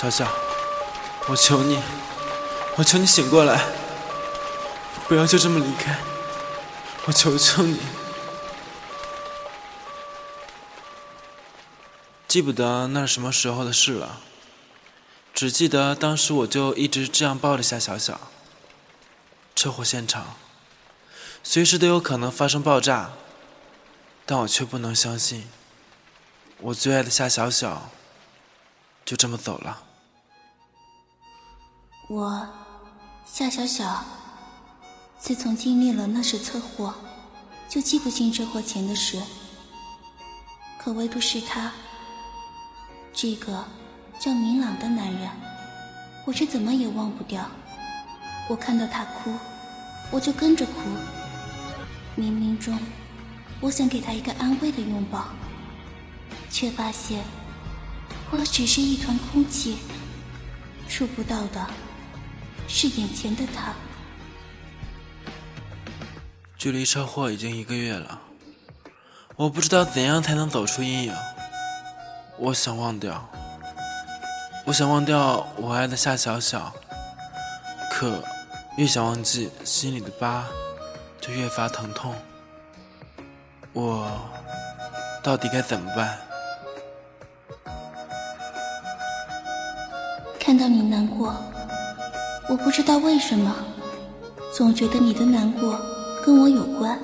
小小，我求你，我求你醒过来，不要就这么离开，我求求你。记不得那是什么时候的事了，只记得当时我就一直这样抱着夏小小。车祸现场，随时都有可能发生爆炸，但我却不能相信，我最爱的夏小小就这么走了。我夏小小，自从经历了那次车祸，就记不清车祸前的事，可唯独是他。这个叫明朗的男人，我却怎么也忘不掉。我看到他哭，我就跟着哭。冥冥中，我想给他一个安慰的拥抱，却发现我只是一团空气，触不到的是眼前的他。距离车祸已经一个月了，我不知道怎样才能走出阴影。我想忘掉，我想忘掉我爱的夏小小，可越想忘记，心里的疤就越发疼痛。我到底该怎么办？看到你难过，我不知道为什么，总觉得你的难过跟我有关。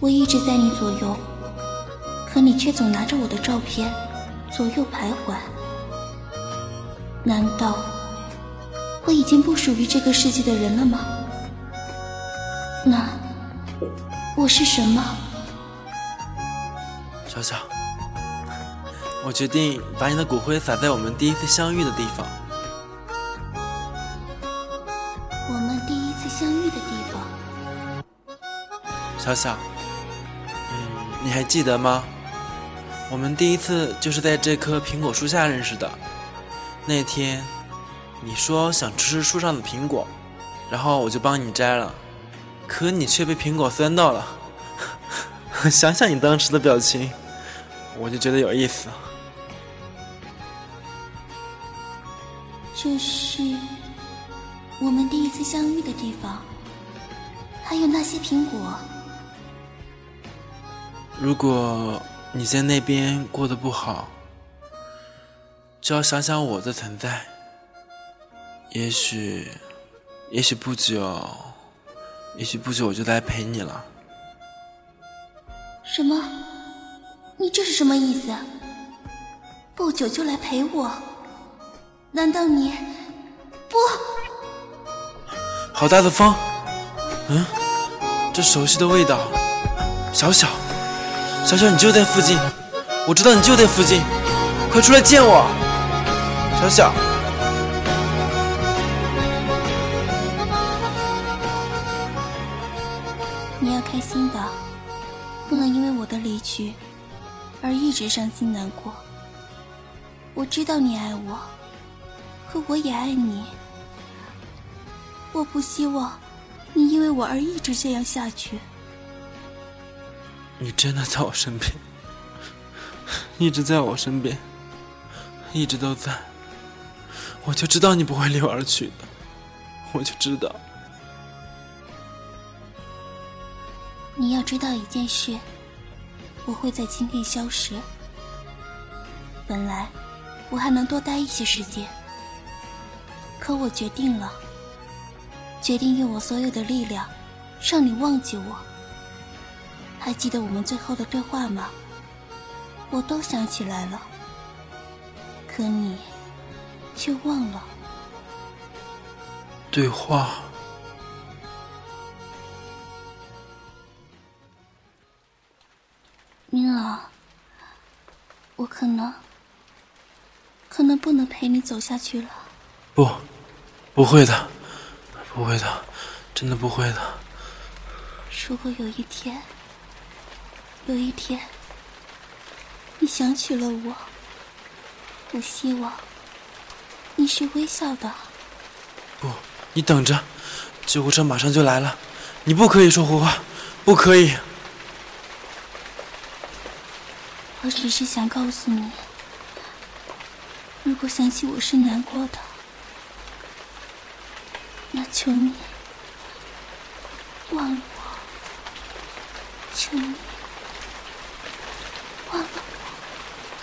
我一直在你左右，可你却总拿着我的照片。左右徘徊，难道我已经不属于这个世界的人了吗？那我是什么？小小，我决定把你的骨灰撒在我们第一次相遇的地方。我们第一次相遇的地方。小小，嗯，你还记得吗？我们第一次就是在这棵苹果树下认识的。那天，你说想吃树上的苹果，然后我就帮你摘了，可你却被苹果酸到了。想想你当时的表情，我就觉得有意思。这是我们第一次相遇的地方，还有那些苹果。如果。你在那边过得不好，就要想想我的存在。也许，也许不久，也许不久我就来陪你了。什么？你这是什么意思？不久就来陪我？难道你不？好大的风！嗯，这熟悉的味道，小小。小小，你就在附近，我知道你就在附近，快出来见我，小小。你要开心的，不能因为我的离去而一直伤心难过。我知道你爱我，可我也爱你。我不希望你因为我而一直这样下去。你真的在我身边，一直在我身边，一直都在。我就知道你不会离我而去的，我就知道。你要知道一件事，我会在今天消失。本来我还能多待一些时间，可我决定了，决定用我所有的力量，让你忘记我。还记得我们最后的对话吗？我都想起来了，可你却忘了。对话，明朗，我可能，可能不能陪你走下去了。不，不会的，不会的，真的不会的。如果有一天。有一天，你想起了我，我希望你是微笑的。不，你等着，救护车马上就来了，你不可以说胡话，不可以。我只是想告诉你，如果想起我是难过的，那求你忘了我，求你忘了我。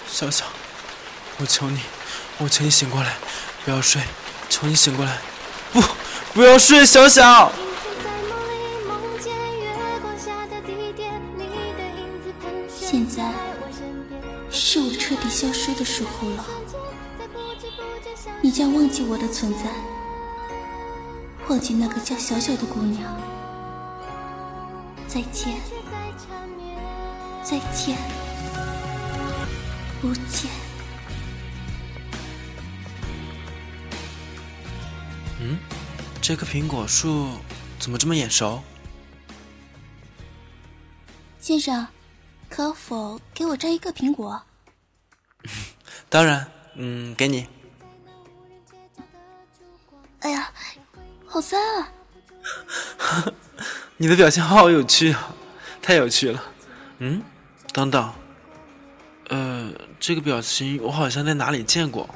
小小，我求你，我求你醒过来，不要睡，求你醒过来，不，不要睡，小小。现在是我彻底消失的时候了，你将忘记我的存在，忘记那个叫小小的姑娘。再见，再见，不见。嗯，这棵苹果树怎么这么眼熟？先生。可否给我摘一个苹果？当然，嗯，给你。哎呀，好酸啊！你的表情好有趣啊，太有趣了。嗯，等等，呃，这个表情我好像在哪里见过。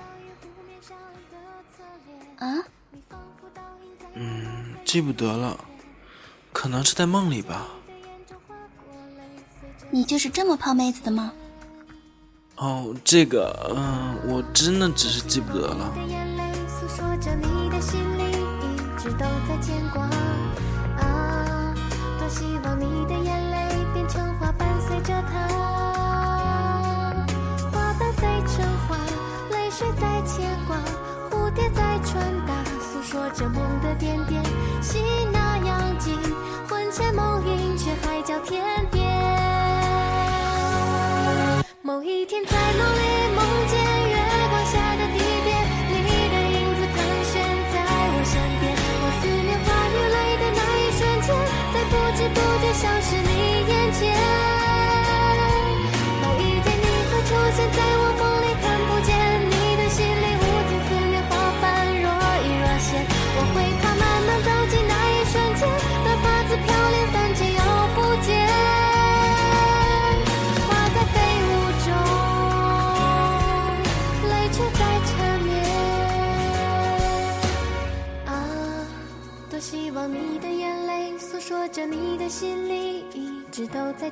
啊？嗯，记不得了，可能是在梦里吧。你就是这么泡妹子的吗？哦，这个，嗯，我真的只是记不得了。直都在牵挂。啊，多希望你的眼泪变成花，伴随着它。花瓣飞成花，泪水在牵挂，蝴蝶在传达，诉说着梦的点点。心那样近，魂牵梦萦，却海角天边。某一天在梦里梦见。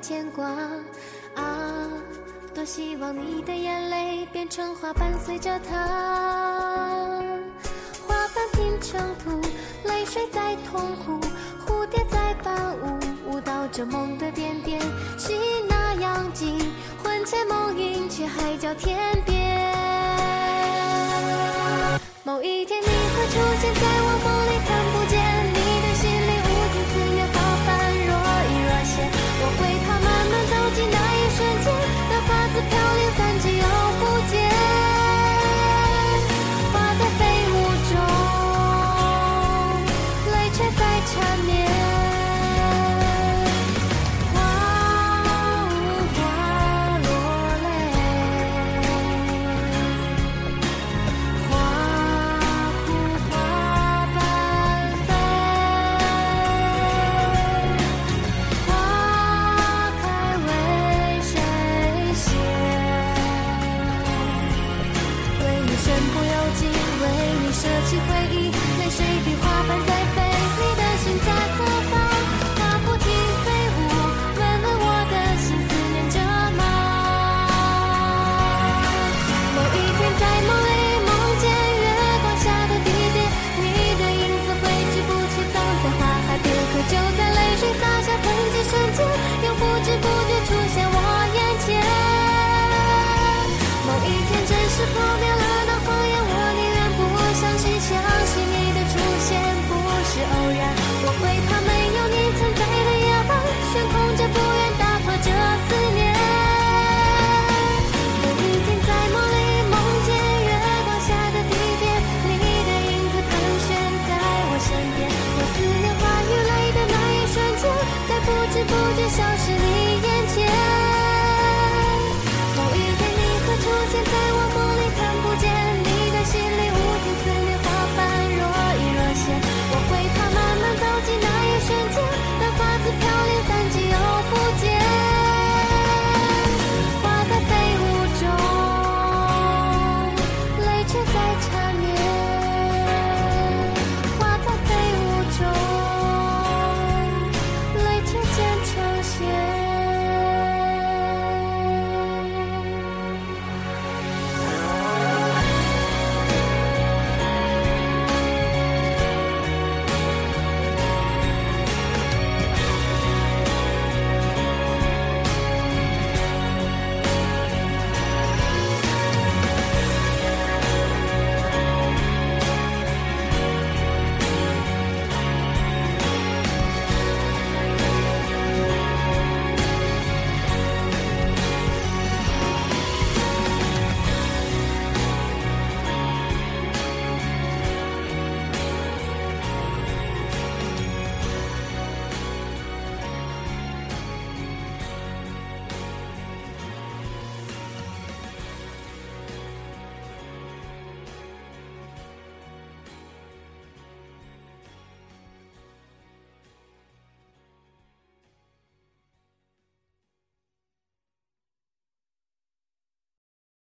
牵挂啊，多希望你的眼泪变成花伴随着它，花瓣拼成图，泪水在痛苦，蝴蝶在伴舞，舞蹈着梦的点点，是那样近，魂牵梦萦，却海角天边。某一天你会出现在身不由己为你舍弃回忆泪水比花瓣